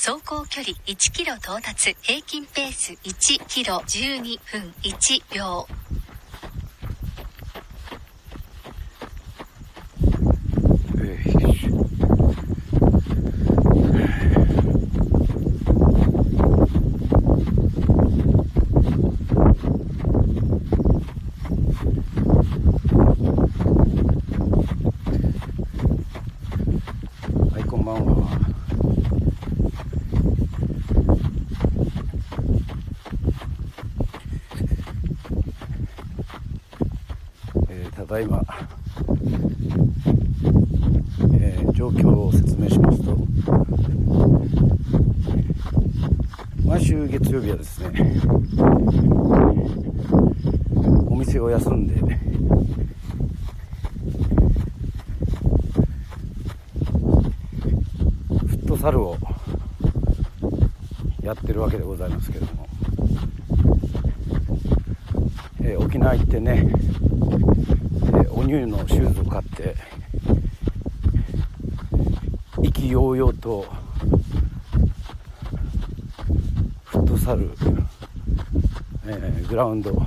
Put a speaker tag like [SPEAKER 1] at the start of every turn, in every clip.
[SPEAKER 1] 走行距離1キロ到達平均ペース1キロ12分1秒
[SPEAKER 2] はい、こんばんは。えーただいま、えー状況を説明しますと、毎週月曜日はですね、お店を休んで、フットサルをやってるわけでございますけども、えー沖縄行ってね、えーお乳のシューズを買って意気揚々とフットサル、えグラウンド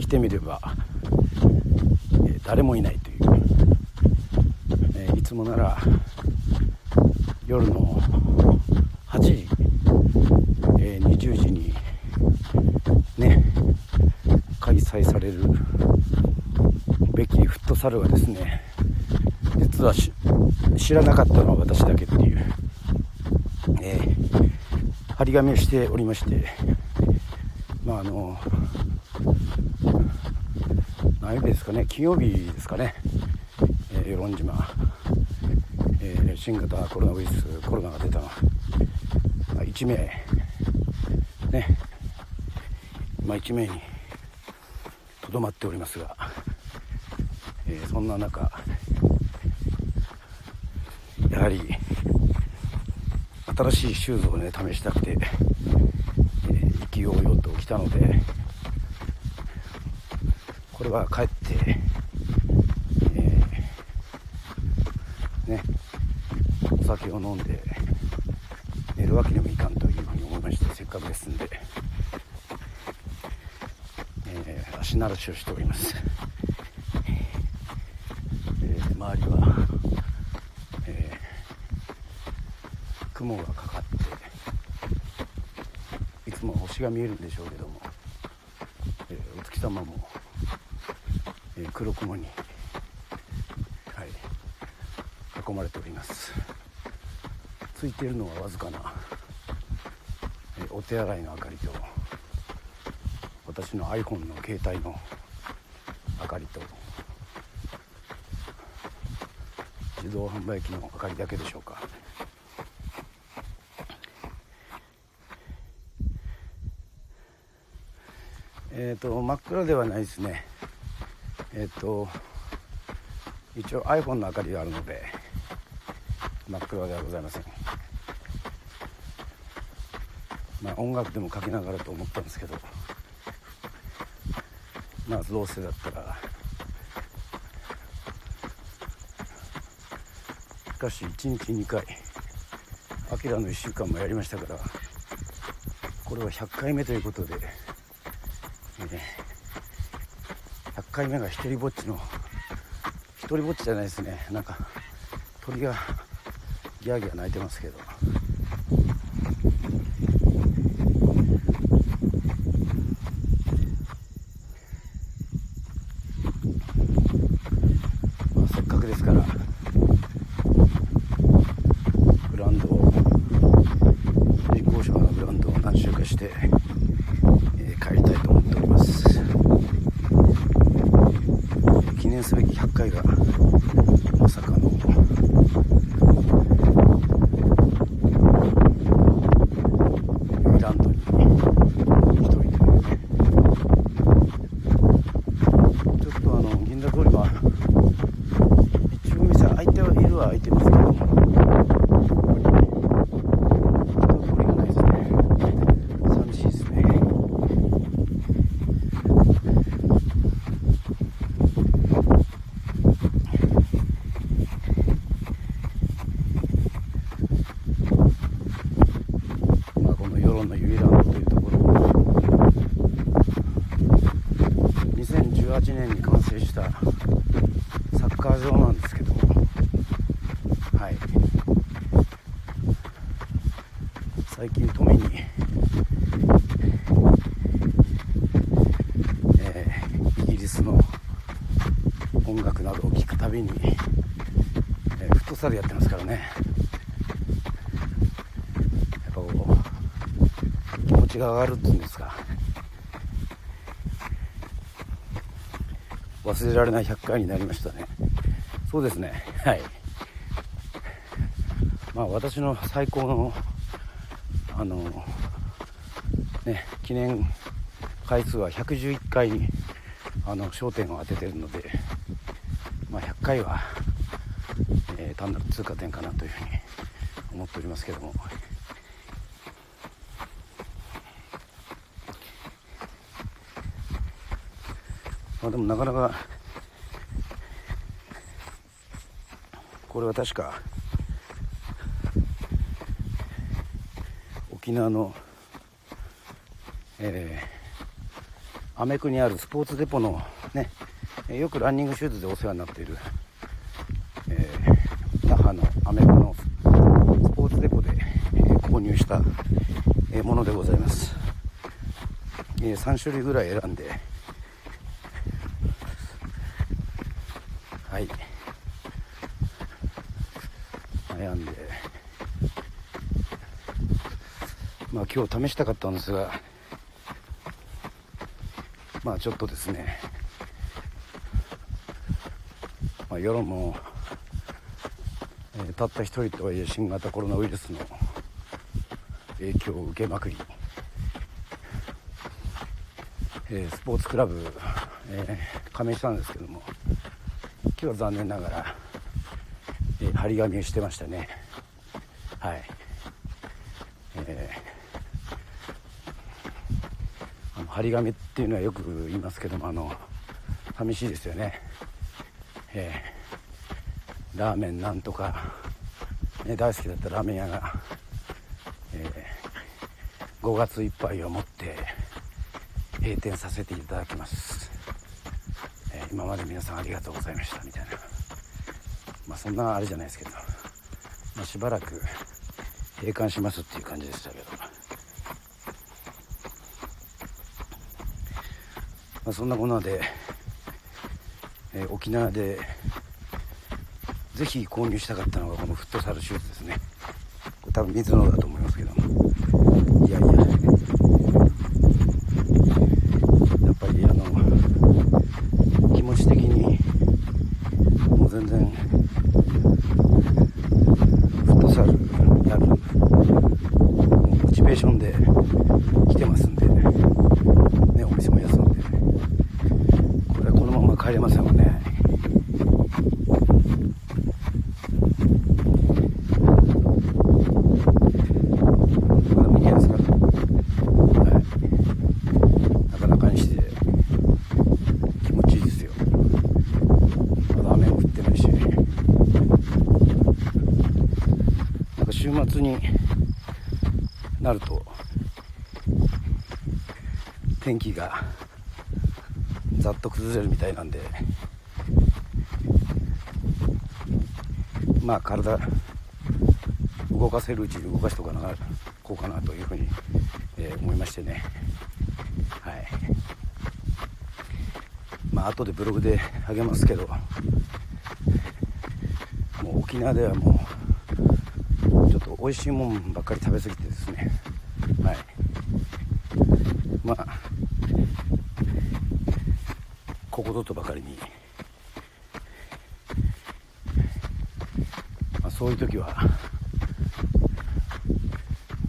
[SPEAKER 2] 来てみれば、え誰もいないという、えいつもなら夜の10時にね開催されるべきフットサルはですね実は知らなかったのは私だけっていう、えー、張り紙をしておりましてまああの何日ですかね金曜日ですかね、えー、与論島、え、新型コロナウイルスコロナが出た1名今1名にとどまっておりますが、えーそんな中やはり新しいシューズをね試したくて、えー意気揚々と来たのでこれは帰って、えーねお酒を飲んで寝るわけにもいかんというふうに思いましてせっかくですんで、えー足慣らしをしております、えー周りは、えー雲がかかっていつも星が見えるんでしょうけども、えーお月様も、えー黒雲に、はい、囲まれております。ついているのはわずかな、えーお手洗いの明かりと私の iPhone の携帯の明かりと自動販売機の明かりだけでしょうか。えっ、と真っ暗ではないですね。えっ、と一応 iPhone の明かりがあるので真っ暗ではございません。まあ音楽でもかけながらと思ったんですけど。まあどうせだったら。しかし1日2回アキラの1週間もやりましたからこれは100回目ということで、えー100回目が一人ぼっちの一人ぼっちじゃないですね。なんか鳥がギャーギャー鳴いてますけどまあせっかくですからブランドを人工芝のブランドを何周かして、えー帰りたいと思っております。記念すべき100回がまさかのンのユイランドというところ2018年に完成したサッカー場なんですけどもはい最近富に、えー、イギリスの音楽などを聴くたびに、えー、フットサルやってますからねやっぱこう気持ちが上がるっていうんですか。忘れられない100回になりましたね。そうですね。はい。まあ私の最高のあのね記念回数は111回にあの焦点を当ててるので、まあ、100回は、えー、単なる通過点かなというふうに思っておりますけども。まあ、でもなかなかこれは確か沖縄の、え、アメ区にあるスポーツデポのね、よくランニングシューズでお世話になっている、え、那覇のアメ区のスポーツデポで、え、購入した、えものでございます、え3種類ぐらい選んではい悩んでまあ今日試したかったんですがまあちょっとですね、まあ、世論も、えー、たった一人とはいえ新型コロナウイルスの影響を受けまくり、えー、スポーツクラブ、えー、加盟したんですけども今日は残念ながら、えー、張り紙をしてましたね。はい。えー張り紙っていうのはよく言いますけどもあの寂しいですよね、えー、ラーメンなんとか、ね、大好きだったラーメン屋が、えー、5月いっぱいをもって閉店させていただきます、えー、今まで皆さんありがとうございましたみたいな。まあそんなあれじゃないですけど、まあ、しばらく閉館しますっていう感じでしたけど。まあ、そんなこんなで、えー、沖縄でぜひ購入したかったのがこのフットサルシューズですね。これ多分水野だと思いますけどもいやいややっぱりあの気持ち的にもう全然フットサルやるモチベーションで来てますんでねお店も休んで帰れませんもんねなかなかにして気持ちいいですよまだ雨も降ってないしなんか週末になると天気がざっと崩れるみたいなんでまあ体動かせるうちに動かしとかなこうかなというふうに、えー、思いましてね。はい。まあ後でブログであげますけどもう沖縄ではもうと美味しいもんばっかり食べ過ぎてですね。はい。まあここぞとばかりに、まあ、そういう時は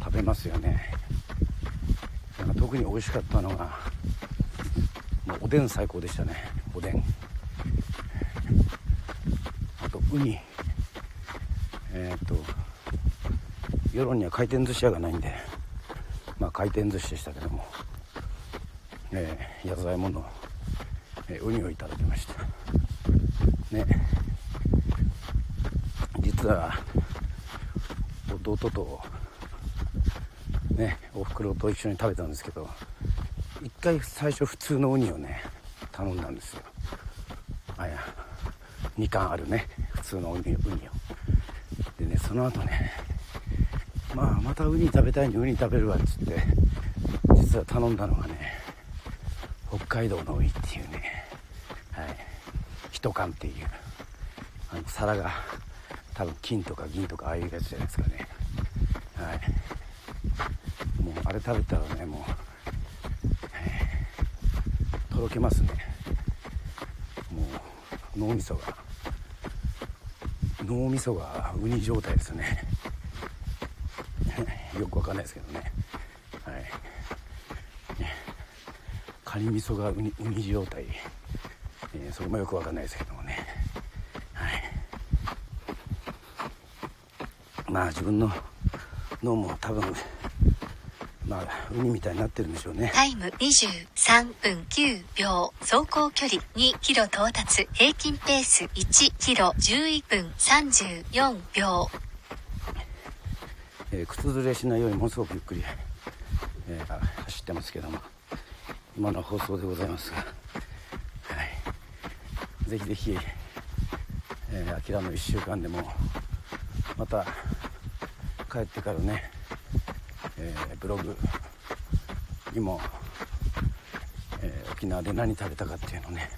[SPEAKER 2] 食べますよね。なんか特に美味しかったのがもうおでん最高でしたね。おでん。あとウニえっ、と世論には回転寿司屋がないんで。まあ回転寿司でしたけども。えー、野菜ものえウニをいただきました。ね。実は弟とねおふくろと一緒に食べたんですけど一回最初普通のウニをね頼んだんですよ。あや2貫あるね。普通のウニウニを。でねその後ねまあまたウニ食べたいにウニ食べるわっつって実は頼んだのがね北海道のウニっていうねはい。一缶っていうあの皿が多分金とか銀とかああいうやつじゃないですかね。はい。もうあれ食べたらねもう、えーとろけますね。もう脳みそが脳みそがウニ状態ですね。よくわかんないですけどね。はい。カニ味噌がウニウニ状態、えーそれもよくわかんないですけどもね。はい。まあ自分の脳も多分まあウニみたいになってるんでしょうね。
[SPEAKER 1] タイム23分9秒走行距離2キロ到達。平均ペース1キロ11分34秒。
[SPEAKER 2] え靴ずれしないようにものすごくゆっくり、えー走ってますけども今の放送でございますが、はい、ぜひぜひ、えー、アキラの1週間でもまた帰ってからね、えーブログにも、えー沖縄で何食べたかっていうのをね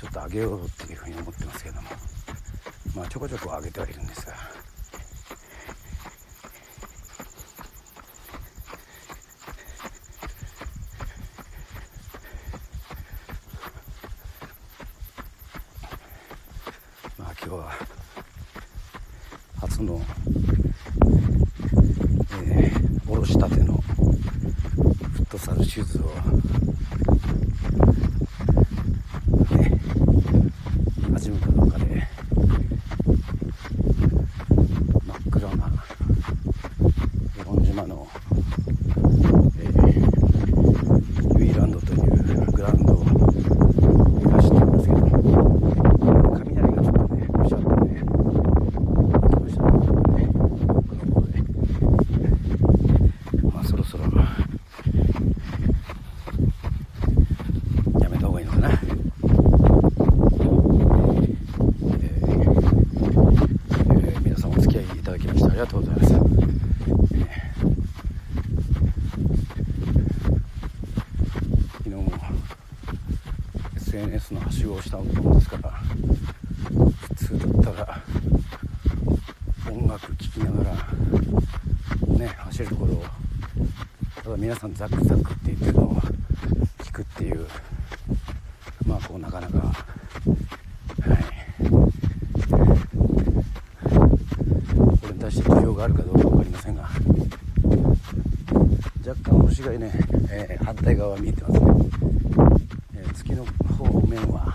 [SPEAKER 2] ちょっとあげようっていうふうに思ってますけどもまあちょこちょこあげてはいるんですが。まあ今日は初の、えー、おろしたてのフットサルシューズを、ね、始めた中で真っ暗な与論島の、えー、ユイランドというグラウンドを走っていますけど雷がちょっとね、むしゃっとね、来ましたね、奥の方で。まあそろそろ、やめた方がいいのかな。えーえー皆さんお付き合いいただきましてありがとうございます。えー昨日も SNS のはしごをしたもんですから普通だったら音楽聴きながらね走るところをただ皆さんザクザクって言ってるのを聞くっていうまあこうなかなかはい。これに対して需要があるかどうか分かりませんが若干星がね、えー反対側は見えてますね、えー月の方面は、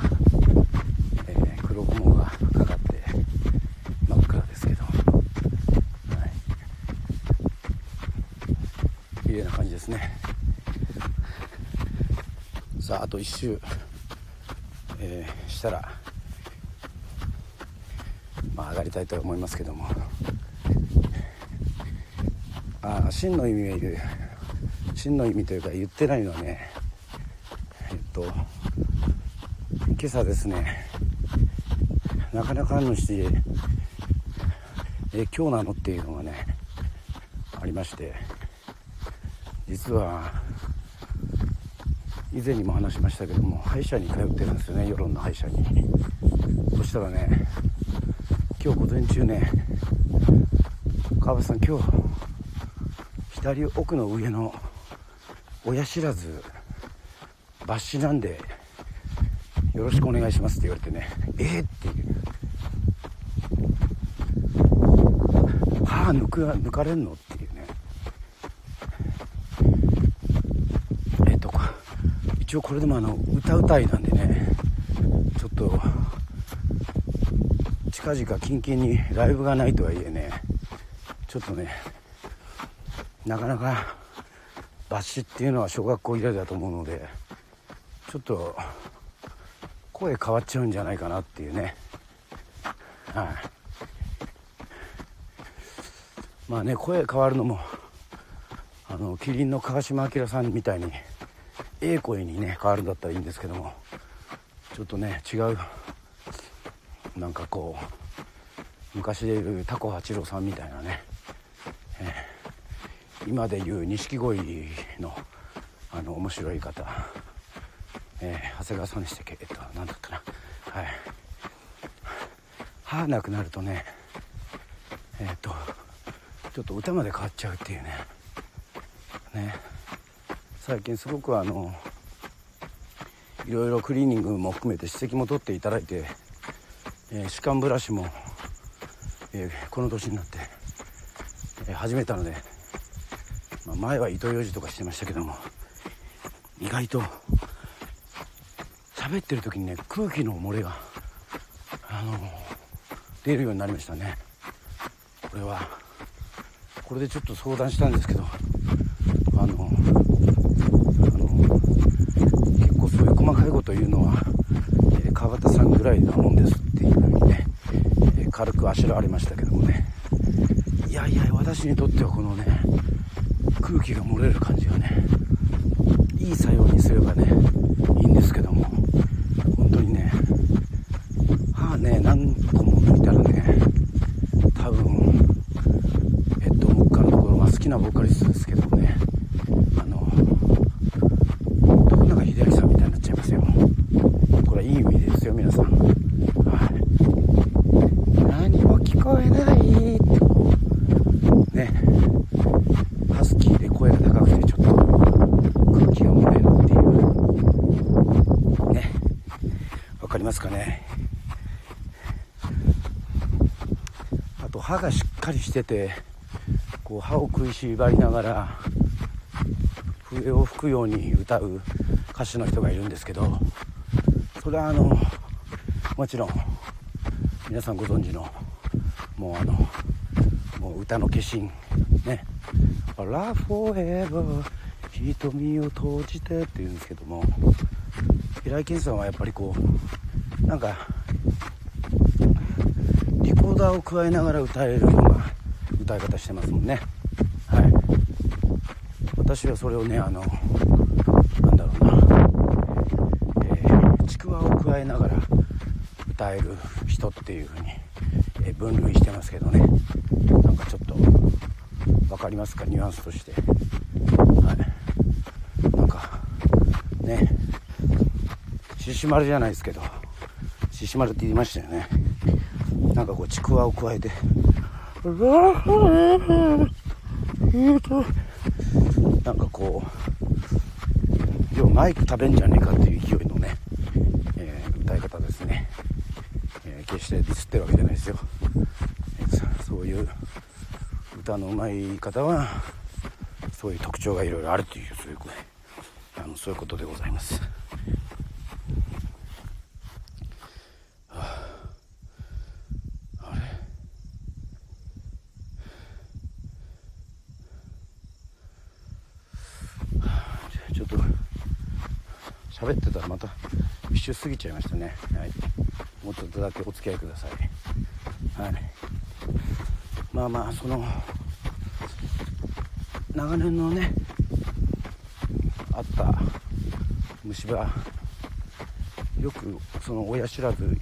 [SPEAKER 2] えー黒雲がかかって真っ暗ですけど、はい、綺麗な感じですねさああと1周、えーしたらまあ上がりたいと思いますけども。ああ真の意味は言う真の意味というか言ってないのはねえっと今朝ですねなかなかのしえ今日なのっていうのがねありまして。実は以前にも話しましたけども歯医者に通ってるんですよね世論の歯医者に。そしたらね今日午前中ね川端さん今日左奥の上の親知らず抜歯なんでよろしくお願いしますって言われてねえー、っていう。歯抜く抜かれんの？っていうねえっ、と一応これでもあの歌うたいなんでねちょっと近々キンキンにライブがないとはいえねちょっとねなかなか抜歯っていうのは小学校以来だと思うのでちょっと声変わっちゃうんじゃないかなっていうね。はい。まあね声変わるのもあのキリンの川島明さんみたいにええ声にね変わるんだったらいいんですけども。ちょっとね違う。なんかこう昔でいうタコ八郎さんみたいなね、えー、今でいう錦鯉のあの面白い方、えー、長谷川さんでしたっけ？えっと何だったかな。はい。歯なくなるとねえー、っとちょっと歌まで変わっちゃうっていうね。ね。最近すごくあのいろいろクリーニングも含めて指摘も取っていただいて、えー、歯間ブラシも、えー、この年になって、えー、始めたので、まあ、前は糸ようじとかしてましたけども意外と喋ってる時にね空気の漏れがあの出るようになりましたね。これはこれでちょっと相談したんですけどあのあの結介護というのは、えー、川端さんぐらいなもんですっていうふうにね、えー、軽くあしらわれましたけどもね。いやいや私にとってはこのね空気が漏れる感じがねいい作用にすればねいいんですけども本当にね歯ね何個も抜いたらね多分えっと僕からのところが好きなボーカリストですけどねあの徳永英明さんみたいになっちゃいますよこれはいい意味ですよ皆さんはい何も聞こえないってこうねハスキーで声が高くてちょっと空気が漏れるっていうねわかりますかねあと歯がしててこう歯を食いしばりながら笛を吹くように歌う歌手の人がいるんですけどそれはあのもちろん皆さんご存知のもうあのもう歌の化身ね「ラフォーエバー瞳を閉じて」って言うんですけども平井堅さんはやっぱりこうなんかリコーダーを加えながら歌えるような歌い方してますもんね。はい。私はそれをねあのなんだろうな、えー、ちくわを加えながら歌える人っていう風に、え、分類してますけどね。なんかちょっと分かりますか？ニュアンスとして。はい。なんかね。獅子丸じゃないですけど。獅子丸って言いましたよね。なんかこうちくわを加えてなんかこう要はマイク食べんじゃねえかっていう勢いのね、えー、歌い方ですね、えー、決してディスってるわけじゃないですよ、えー、そういう歌の上手い方はそういう特徴がいろいろあるというそういうあのそういうことでございます。喋ってたらまた一周過ぎちゃいましたね、はい、もうちょっとだけお付き合いください、はい、まあまあその長年のねあった虫歯よくその親知らず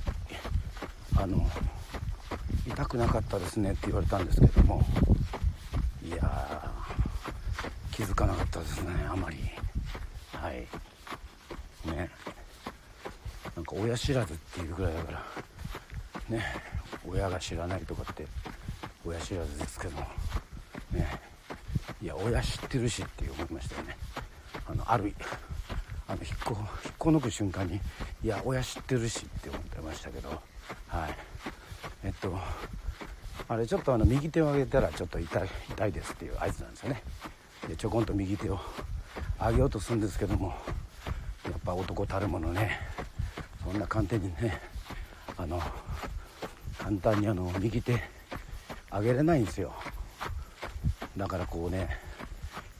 [SPEAKER 2] あの痛くなかったですねって言われたんですけども。いや気づかなかったですねあまり。はい。親知らずっていうぐらいだから。ね親が知らないとかって親知らずですけどねいや親知ってるしって思いましたよね。あのあるあの引っこ引っこ抜く瞬間にいや親知ってるしって思ってましたけど。はい。えっとあれちょっとあの右手を上げたらちょっと痛い痛いですっていう合図なんですよね。でちょこんと右手を上げようとするんですけども。やっぱ男たるものね。そんな簡単にねあの簡単にあの右手上げれないんですよ。だからこうね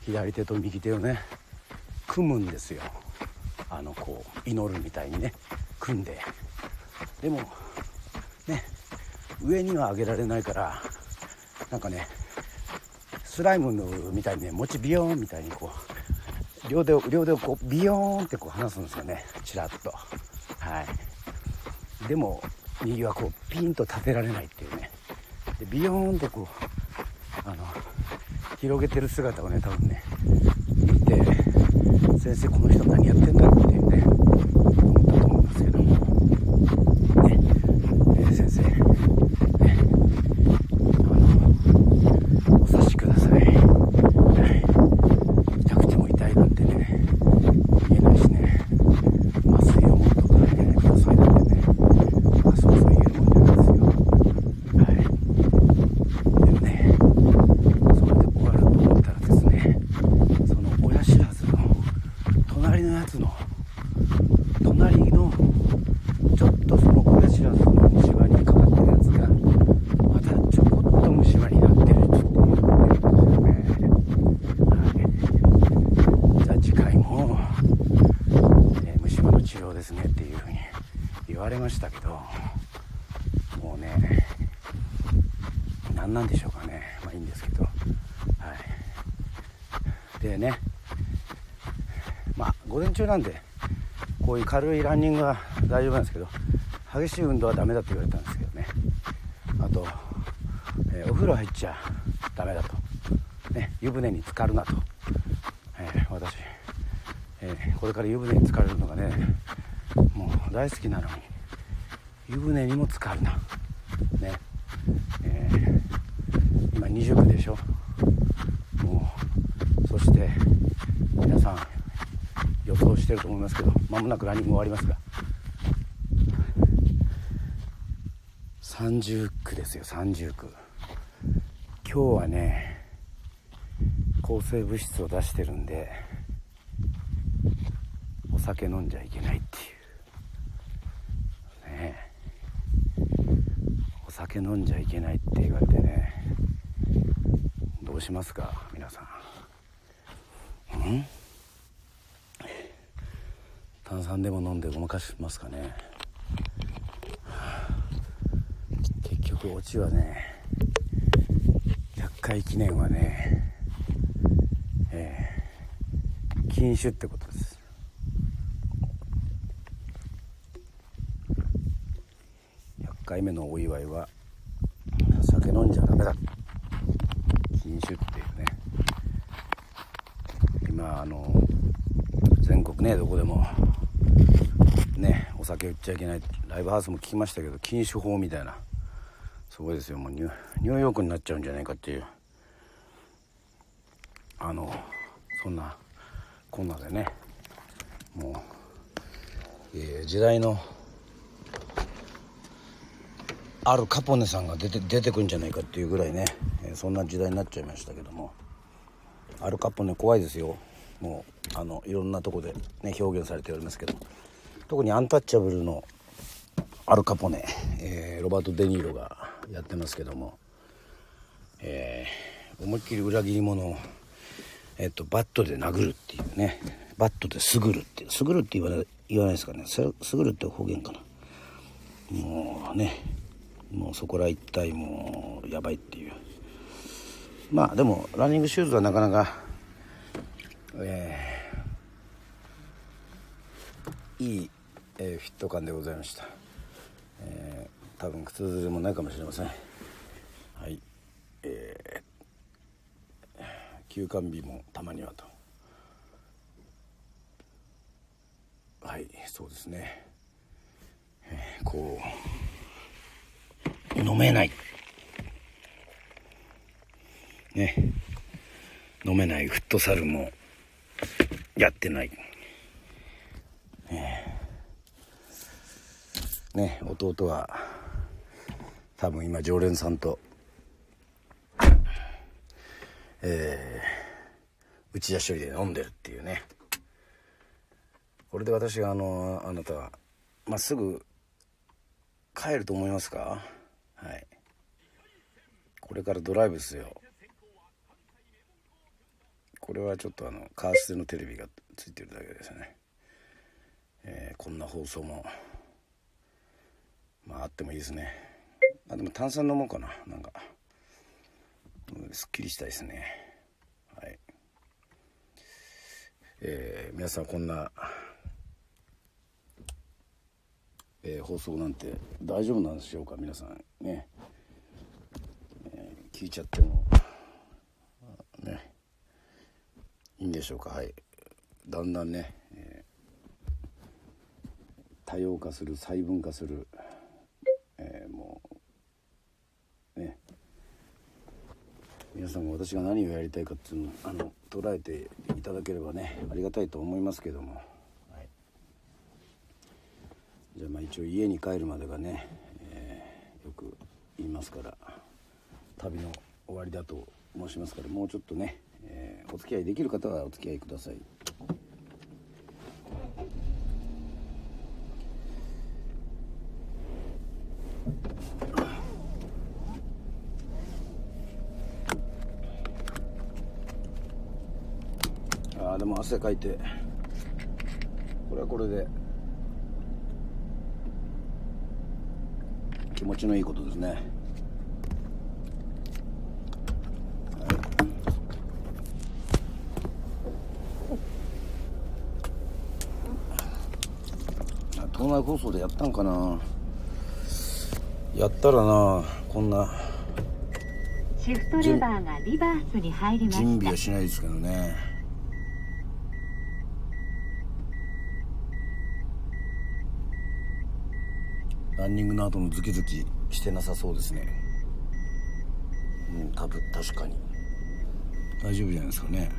[SPEAKER 2] 左手と右手をね組むんですよ。あのこう祈るみたいにね組んで。でもね上には上げられないからなんかねスライムのみたいにね餅ビヨーンみたいにこう両手を両手をこうビヨーンってこう離すんですよねちらっと。はい。でも右はこうピンと立てられないっていうね。でビヨーンとこうあの広げてる姿をね多分ね見て先生この人何やってんだろうっていうね思ったと思いますけどもね、えー先生ねあのお察しください、はい、痛くても痛いなんてね言えないしね麻酔を持っとかねくださいなんてねまあそうそう言えるもんじゃないですよはいでもねそれで終わると思ったらですねその親知らずの隣のやつの隣のちょっとその親知らずの虫歯にかかってるやつがまたちょこっと虫歯になってるっていうことね、はい、じゃあ次回も、えー虫歯の治療ですねっていうふうに言われましたけどもうね何なんでしょうかねまあいいんですけどはいでねまあ午前中なんでこういう軽いランニングは大丈夫なんですけど激しい運動はダメだって言われたんですけどね。あと、えーお風呂入っちゃダメだと、ね、湯船に浸かるなと、えー私、えーこれから湯船に浸かれるのがねもう大好きなのに湯船にも浸かるな。ねえ今20区でしょ。もうそして皆さんしてると思いますけど間もなくランニング終わりますが。30区ですよ30区今日はね抗生物質を出してるんでお酒飲んじゃいけないっていう。ね。お酒飲んじゃいけないって言われてねどうしますか皆さん。ん？炭酸でも飲んでごまかしますかね。結局オチはね100回記念はねえー禁酒ってことです。100回目のお祝いは酒飲んじゃダメだ。禁酒っていうね。今あの全国ねどこでもねお酒売っちゃいけない。ライブハウスも聞きましたけど禁酒法みたいな。すごいですよ。もうニューヨークになっちゃうんじゃないかっていう。あのそんなこんなでね。もう、えー時代のあるカポネさんが出て出てくんじゃないかっていうぐらいね、えーそんな時代になっちゃいましたけども。アルカポネ怖いですよ。もうあのいろんなとこでね表現されておりますけど。特にアンタッチャブルのアルカポネ、えーロバート・デ・ニーロがやってますけども、えー思いっきり裏切り者を、えっとバットで殴るっていうねバットですぐるってすぐるって言わない言わないですかね。すぐるって方言かな。もうねもうそこら一体もうやばいっていう。まあでもランニングシューズはなかなかえーいい、えーフィット感でございました、えー多分靴ずれもないかもしれません。はい。えー休館日もたまにはと。はいそうですね、えーこう飲めない。ね。飲めない。フットサルもやってない。ね弟は多分今常連さんとえー、内田処理で飲んでるっていうね。これで私があのあなたはまっすぐ帰ると思いますか？はい。これからドライブですよ。これはちょっとあのカーステのテレビがついてるだけですね、えーこんな放送もまああってもいいですね。あでも炭酸飲もうかななんか。すっきりしたいですね。はい。えー、皆さんこんな、えー、放送なんて大丈夫なんでしょうか皆さん。ね、えー、聞いちゃってもね。いいんでしょうかはい。だんだんね、えー、多様化する細分化する、えー、もうね。皆さんが私が何をやりたいかっていうのをあの捉えていただければねありがたいと思いますけども、はい、じゃあまあ一応家に帰るまでがね、えー、よく言いますから旅の終わりだと申しますからもうちょっとね、えー、お付き合いできる方はお付き合いください。あでも汗かいて。これはこれで。気持ちのいいことですね、はい、東内放送でやったんかな。やったらなこんな。
[SPEAKER 1] シフトレバーがリバースに入りました。
[SPEAKER 2] 準備はしないですけどねランニングの後のズキズキしてなさそうですね。うん多分確かに。大丈夫じゃないですかね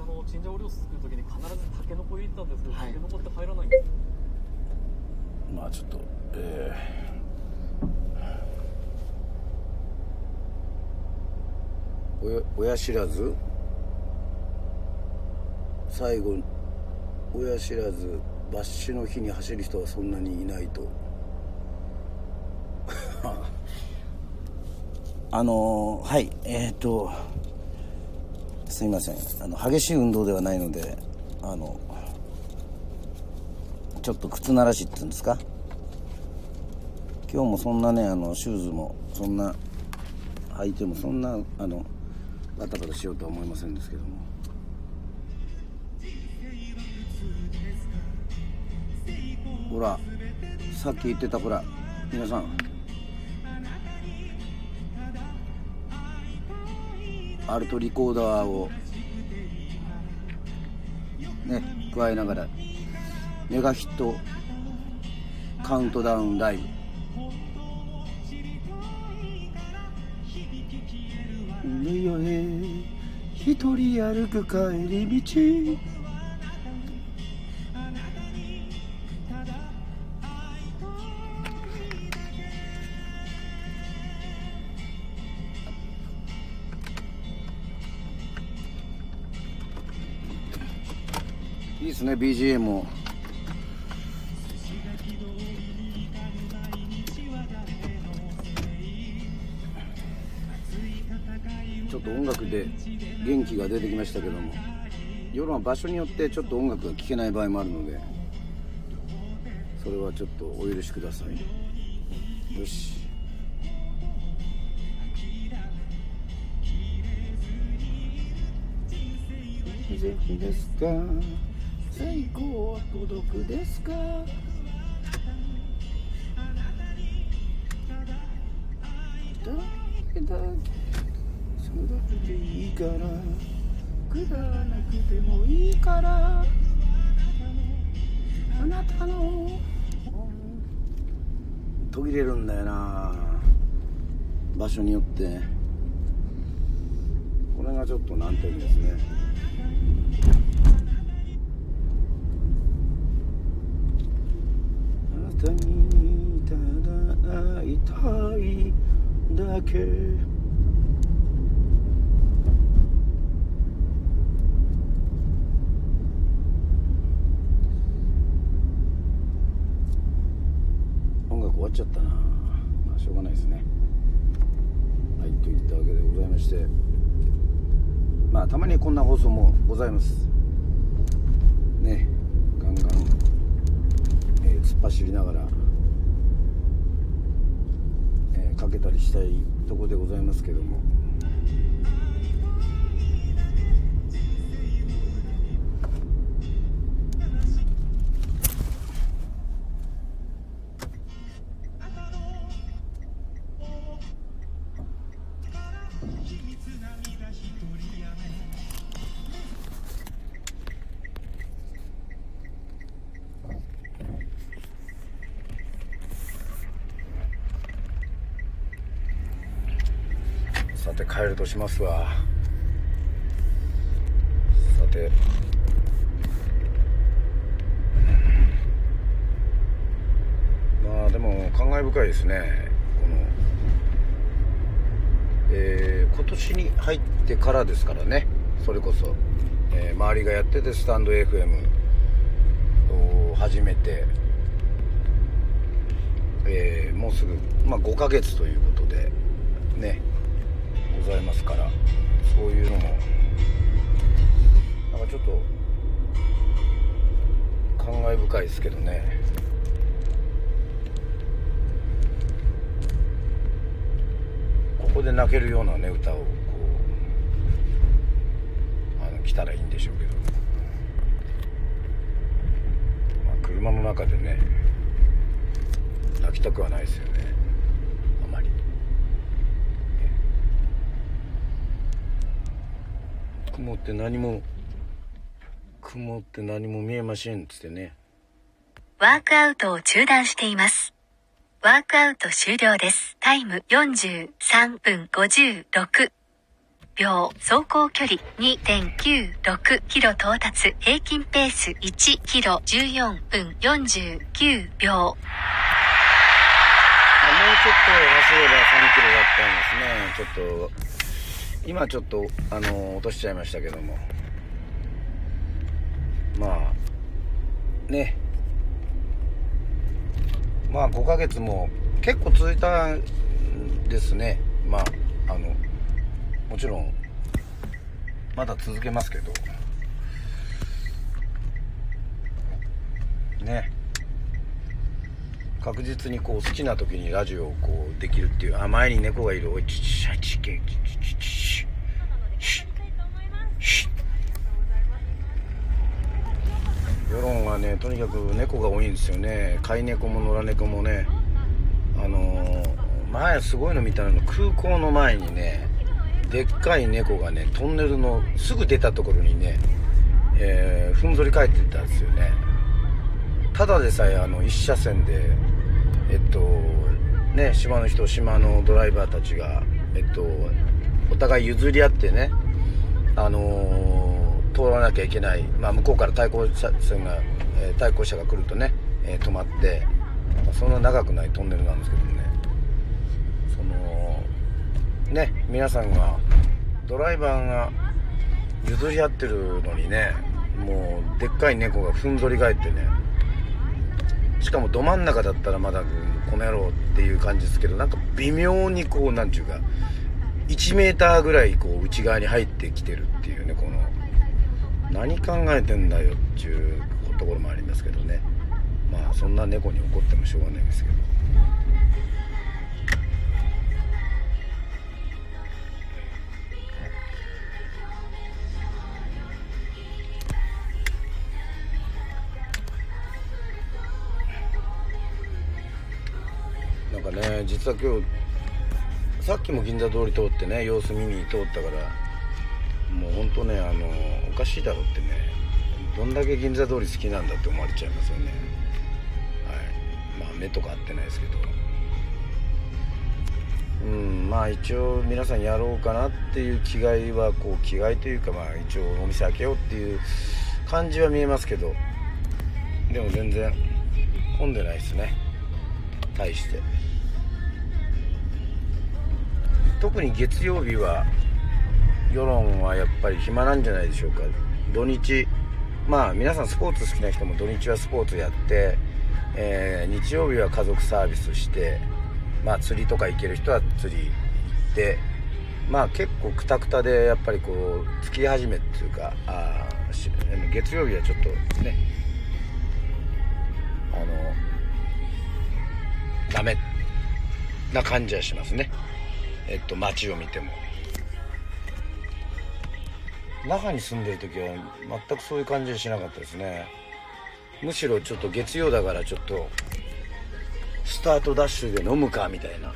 [SPEAKER 3] あのチンジャオ漁する時に必ずタケノコ入れたんですけど、はい、タケノコって入らないんです
[SPEAKER 2] まあちょっとええー親知らず？最後親知らず抜歯の日に走る人はそんなにいないと。あのはいえっ、とすいません。あの激しい運動ではないのであのちょっと靴ならしっていうんですか？今日もそんなねあのシューズもそんな履いてもそんなあのガタガタしようとは思いませんですけども。ほらさっき言ってたほら皆さん。アルトリコーダーをね加えながらメガヒットカウントダウンライブ。海よへ一人歩く帰り道いいですね BGM も。元気が出てきましたけども夜は場所によってちょっと音楽が聴けない場合もあるのでそれはちょっとお許しください。よし。ぜひですか？最高は届くですか？てていいから。くだらなくてもいいから。あなたの。途切れるんだよな。場所によって。これがちょっと難点ですね。あなたにただ会いたいだけっちゃったな。まあしょうがないですね。はいといったわけでございまして。まあたまにこんな放送もございます。ね。ガンガン、えー突っ走りながら、えーかけたりしたいとこでございますけども。としますわ。さて。まあでも感慨深いですね。この。えー今年に入ってからですからね。それこそ、えー周りがやっててスタンド FM を始めて。えーもうすぐ、まあ、5ヶ月ということで。ね。ございますからそういうのもなんかちょっと感慨深いですけどね。ここで泣けるようなね歌をこうあの来たらいいんでしょうけど、まあ、車の中でね泣きたくはないですよねあまり雲って何も雲って何も見えませんっつってね
[SPEAKER 1] ワークアウトを中断しています。ワークアウト終了です。タイム43分56秒。走行距離2.96キロ到達。平均ペース1キロ14分49秒。
[SPEAKER 2] あもうちょっと走れば3キロだったんですねちょっと今ちょっとあの落としちゃいましたけども。まあね。まあ5ヶ月も結構続いたんですね。まああのもちろんまだ続けますけど。ね。確実にこう好きな時にラジオをこうできるっていうあ前に猫がいるおいちちちちけちちちち世論はねとにかく猫が多いんですよね飼い猫も野良猫もねあのー前すごいの見たの空港の前にねでっかい猫がねトンネルのすぐ出たところにね、えーふんぞり返ってったんですよねただでさえあの一車線でえっとね島の人島のドライバーたちがえっとお互い譲り合ってねあのー通らなきゃいけない、まあ、向こうから対向車線が、えー対向車が来るとね、えー止まって、まあそんな長くないトンネルなんですけどもね。そのね皆さんがドライバーが譲り合ってるのにねもうでっかい猫がふんぞり返ってねしかもど真ん中だったらまだこの野郎っていう感じですけどなんか微妙にこうなんちゅうか 1m ぐらいこう内側に入ってきてるっていうねこの何考えてんだよっていうところもありますけどね。まあそんな猫に怒ってもしょうがないですけど。実は今日さっきも銀座通り通ってね様子見に通ったからもうほんとねあのおかしいだろってねどんだけ銀座通り好きなんだって思われちゃいますよね。はい。まあ目とか合ってないですけど。うんまあ一応皆さんやろうかなっていう気概はこう気概というかまあ一応お店開けようっていう感じは見えますけど。でも全然混んでないですね。対して。特に月曜日は世論はやっぱり暇なんじゃないでしょうか。土日まあ皆さんスポーツ好きな人も土日はスポーツやって、えー日曜日は家族サービスしてまあ釣りとか行ける人は釣り行ってまあ結構くたくたでやっぱりこう月始めっていうかあ月曜日はちょっとねあのダメな感じはしますね。えっと街を見ても。那覇に住んでる時は全くそういう感じはしなかったですね。むしろちょっと月曜だからちょっとスタートダッシュで飲むかみたいな。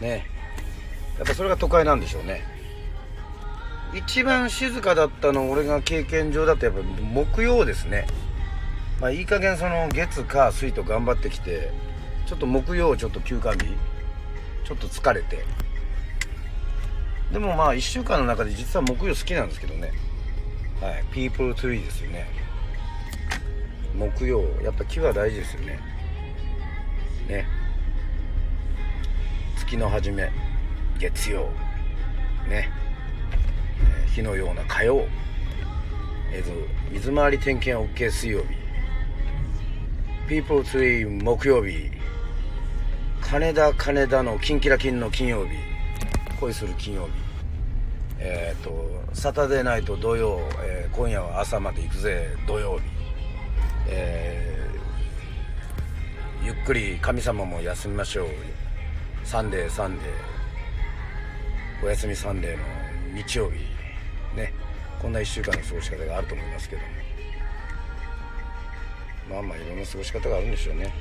[SPEAKER 2] ね。やっぱそれが都会なんでしょうね。一番静かだったの俺が経験上だとやっぱ木曜ですね。まあいい加減その月火水と頑張ってきてちょっと木曜ちょっと休館日ちょっと疲れて。でもまあ1週間の中で実は木曜好きなんですけどね。はい。ピープルトゥリーですよね。木曜。やっぱ木は大事ですよね。ね。月の初め。月曜。ね、えー火のような火曜。えーと水回り点検 OK 水曜日ピープルツリー木曜日。金田金田のキンキラキンの金曜日。恋する金曜日。えっ、とサタデーナイト土曜、えー今夜は朝まで行くぜ土曜日。えーゆっくり神様も休みましょう。サンデーサンデー。お休みサンデーの日曜日。ね。こんな1週間の過ごし方があると思いますけども。まあまあいろんな過ごし方があるんでしょうね。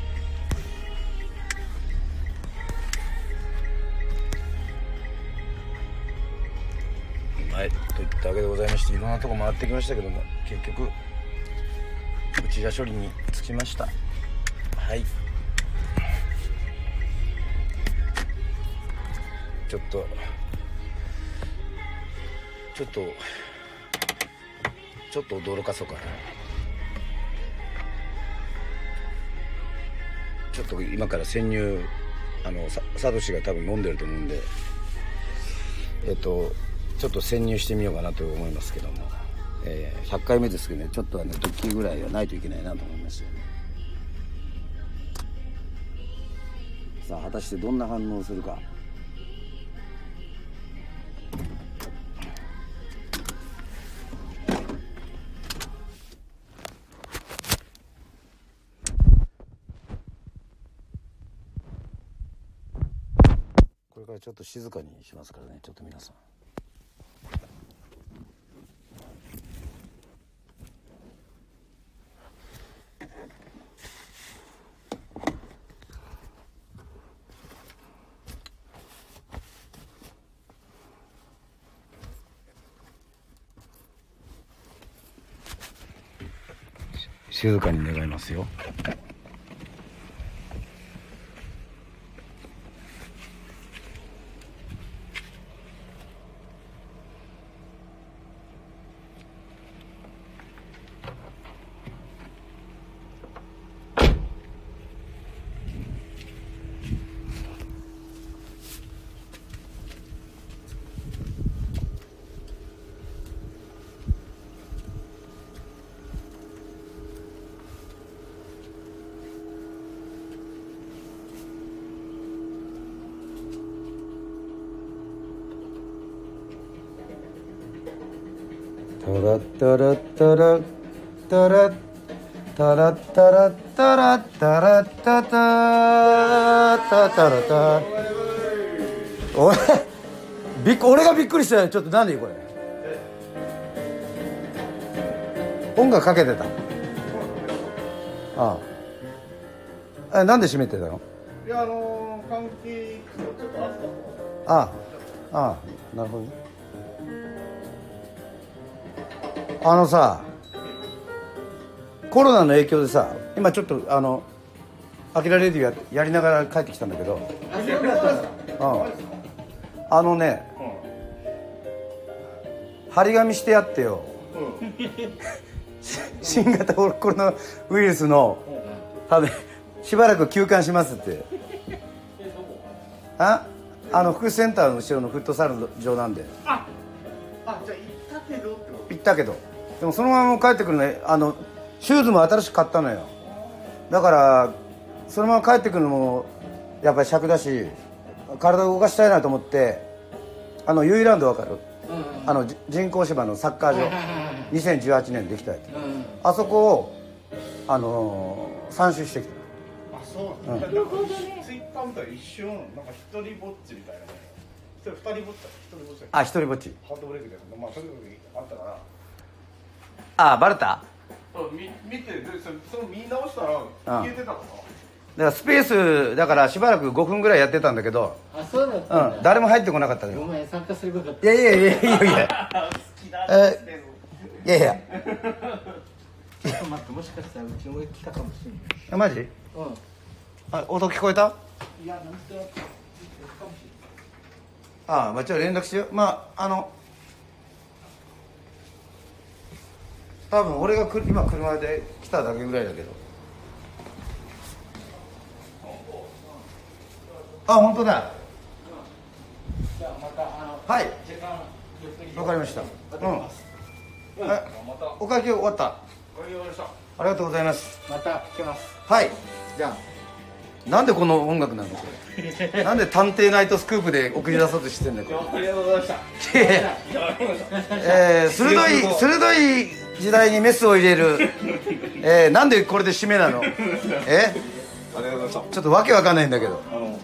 [SPEAKER 2] い。といったわけでございましていろんなとこ回ってきましたけども結局内田処理につきました。はい。ちょっとちょっとちょっと驚かそうかな。ちょっと今から潜入あのさサトシが多分飲んでると思うんでえっとちょっと潜入してみようかなと思いますけども、えー100回目ですけどねちょっとはねドッキリぐらいはないといけないなと思いましたよね。さあ果たしてどんな反応するか。これからちょっと静かにしますからねちょっと皆さん。静かに願いますよタラッタラッタラッタラッタラッタラッタラッタラッタタタタラタおいびっ俺がびっくりしたよちょっと何でこれ音楽かけてたああえなんで閉めてたの
[SPEAKER 4] いやあのー換気ちょっと暑かっ
[SPEAKER 2] ああああなるほどねあのさコロナの影響でさ今ちょっとあの「アキラレディややりながら帰ってきたんだけど、うん、あのね張り紙してあってよ。新型コロナウイルスのためしばらく休館しますって。ああの福祉センターの後ろのフットサル場なんで。
[SPEAKER 4] たあじゃあ行ったけどってこ
[SPEAKER 2] 行ったけどでもそのまま帰ってくるねあのシューズも新しく買ったのよ。だからそのまま帰ってくるのもやっぱり尺だし体を動かしたいなと思ってあのユイランドわかる？
[SPEAKER 5] うん。うん
[SPEAKER 2] あのじ人工芝のサッカー場。
[SPEAKER 5] はいはいはいはい
[SPEAKER 2] 2018年できたやつ。
[SPEAKER 5] うん。
[SPEAKER 2] あそこをあのー、3周してきた。
[SPEAKER 4] あそうなんだ、なんかツイッター見たら一瞬なんか一人ぼっちみたいなね。一人二人ぼっちだ一人ぼっちだ
[SPEAKER 2] あ一人ぼっち。
[SPEAKER 4] ハートブレイクでまあそれぞれあったから
[SPEAKER 2] あバレた
[SPEAKER 4] み見てでそれその見直したら消えてたのか？
[SPEAKER 2] だからスペースだからしばらく5分ぐらいやってたんだけど、
[SPEAKER 5] あそうだったんだ。
[SPEAKER 2] うん、誰も入ってこなかったけど
[SPEAKER 5] ごめん参加すればよかっ
[SPEAKER 2] いやいやいやいや。いやいやえいやいや。
[SPEAKER 5] た ちょっと待ってもしかしたらうちの上来たかもしれない。
[SPEAKER 2] えマジ？
[SPEAKER 5] うん。
[SPEAKER 2] あ音聞こえた？
[SPEAKER 5] いやなんてかもし
[SPEAKER 2] ああまあちょっと連絡しよう。まああの多分俺がく今車で来ただけぐらいだけど。あ本当だ。
[SPEAKER 5] じゃあまたあの
[SPEAKER 2] はい。わかりました。うん。
[SPEAKER 4] うん
[SPEAKER 2] え
[SPEAKER 4] また
[SPEAKER 2] お会計終わった。
[SPEAKER 4] わかりました
[SPEAKER 2] ありがとうございます。
[SPEAKER 5] また来ます。
[SPEAKER 2] はい。
[SPEAKER 5] じゃ
[SPEAKER 2] なんでこの音楽なのこれ？なんで探偵ナイトスクープで送り出そうとしてんだよこ
[SPEAKER 4] ありがとうございました。
[SPEAKER 2] えー、鋭い鋭い時代にメスを入れる、えー、なんでこれで締めなの？え？
[SPEAKER 4] ありがとうございまし
[SPEAKER 2] ちょっとわけわかんないんだけど。
[SPEAKER 4] たあの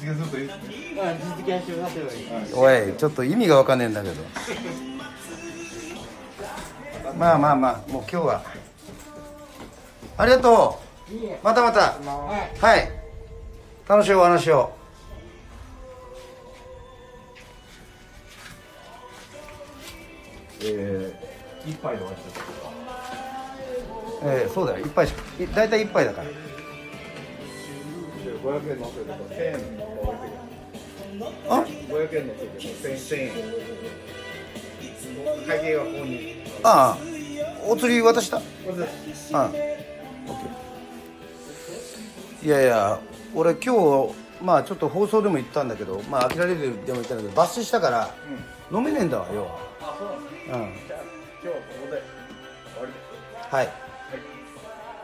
[SPEAKER 4] 実現するといいですね
[SPEAKER 5] あまあ実現しようなってる
[SPEAKER 2] おいちょっと意味がわかんないんだけど。まあまあまあもう今日は。ありがとう。またまた。
[SPEAKER 5] はい
[SPEAKER 2] はい。楽しいお話を。
[SPEAKER 4] えー、一杯で終わっちゃっ
[SPEAKER 2] えー、そうだよ。一杯しかい大体一杯だから。
[SPEAKER 4] た500円のせて1000円の置いて
[SPEAKER 2] あ
[SPEAKER 4] 500円のせて1000円会計はここに
[SPEAKER 2] ああ。お釣り渡した？
[SPEAKER 4] これです
[SPEAKER 2] ああ。OK いやいや俺今日まあちょっと放送でも言ったんだけどまあ飽きられるでも言ったんだけど抜粋したから、飲めねえんだわ要は
[SPEAKER 4] あそうなんですね
[SPEAKER 2] うん
[SPEAKER 4] 今日はここで終わり。です
[SPEAKER 2] はい、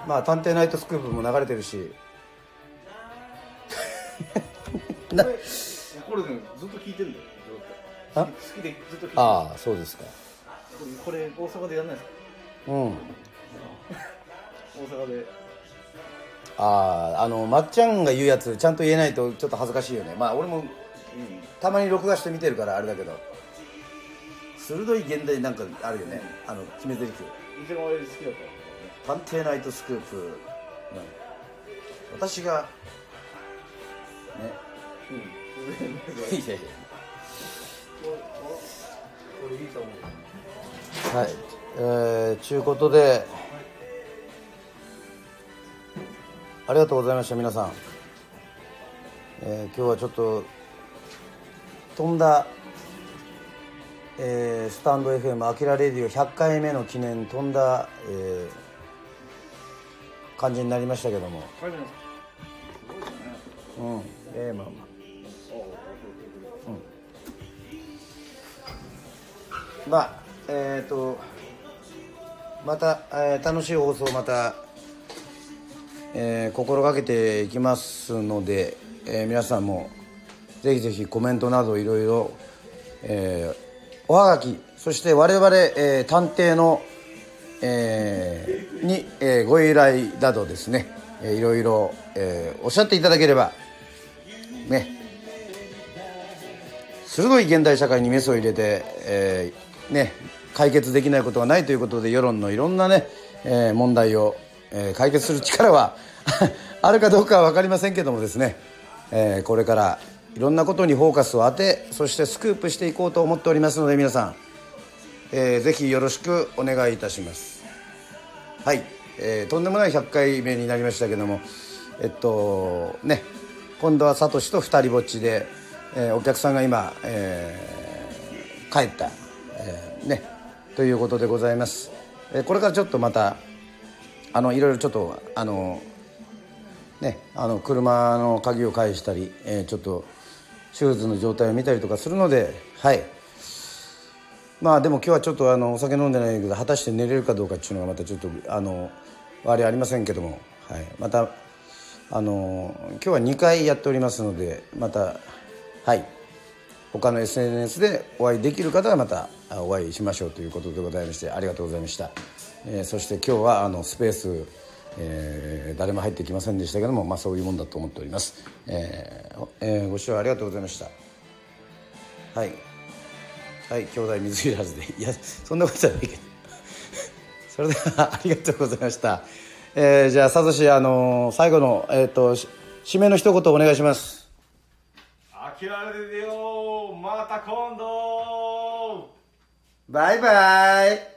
[SPEAKER 2] まあ「探偵ナイトスクープ」も流れてるし。な
[SPEAKER 4] これねずっと聞いてるんだよ好きでずっと聞いてる。
[SPEAKER 2] ああそうですか。
[SPEAKER 4] これ大阪でやんないですか？
[SPEAKER 2] うん。
[SPEAKER 4] 大阪で。
[SPEAKER 2] あああのまっちゃんが言うやつちゃんと言えないとちょっと恥ずかしいよね。まあ俺もたまに録画して見てるからあれだけど鋭い現代なんかあるよね。あの決め台詞。
[SPEAKER 4] 一番俺好きだった
[SPEAKER 2] 探偵ナイトスクープ、うん私がね。
[SPEAKER 4] うん。
[SPEAKER 2] いやいや
[SPEAKER 4] これいいと思う
[SPEAKER 2] はい。えー、ちゅうことで。ありがとうございました皆さん、えー今日はちょっと飛んだ、えースタンド FM アキラレディオ100回目の記念飛んだ、えー感じになりましたけども。うん。ええまあまあ。まあえっ、とまた、えー楽しい放送また、えー心がけていきますので、えー皆さんもぜひぜひコメントなどいろいろえーおはがきそして我々、えー探偵の、えーに、えーご依頼などですね、えーいろいろ、えーおっしゃっていただければね鋭い現代社会にメスを入れて、えーね、解決できないことはないということで世論のいろんなね、えー問題を、えー解決する力は あるかどうかは分かりませんけどもですね、えーこれからいろんなことにフォーカスを当てそしてスクープしていこうと思っておりますので皆さん、えーぜひよろしくお願いいたします。はい、えーとんでもない100回目になりましたけどもえっとね今度はサトシと二人ぼっちで、えーお客さんが今、えー帰った、えーねということでございます、えーこれからちょっとまたあのいろいろちょっとあのねあの車の鍵を返したり、えーちょっとシューズの状態を見たりとかするのではい。まあでも今日はちょっとあのお酒飲んでないけど果たして寝れるかどうかっていうのがまたちょっとあのあれありませんけども、はい、またあの今日は2回やっておりますのでまたはい。他の SNS でお会いできる方はまたお会いしましょうということでございましてありがとうございました、えーそして今日はあのスペース、えー誰も入ってきませんでしたけども、まあ、そういうもんだと思っております、えーえーご視聴ありがとうございました。はい。はい兄弟水入らずで。いやそんなことはないけど。それではありがとうございました、えーじゃあサトシあのー最後の、えー、とし締めの一言お願いします。
[SPEAKER 4] 諦めてよまた今度
[SPEAKER 2] バイバイ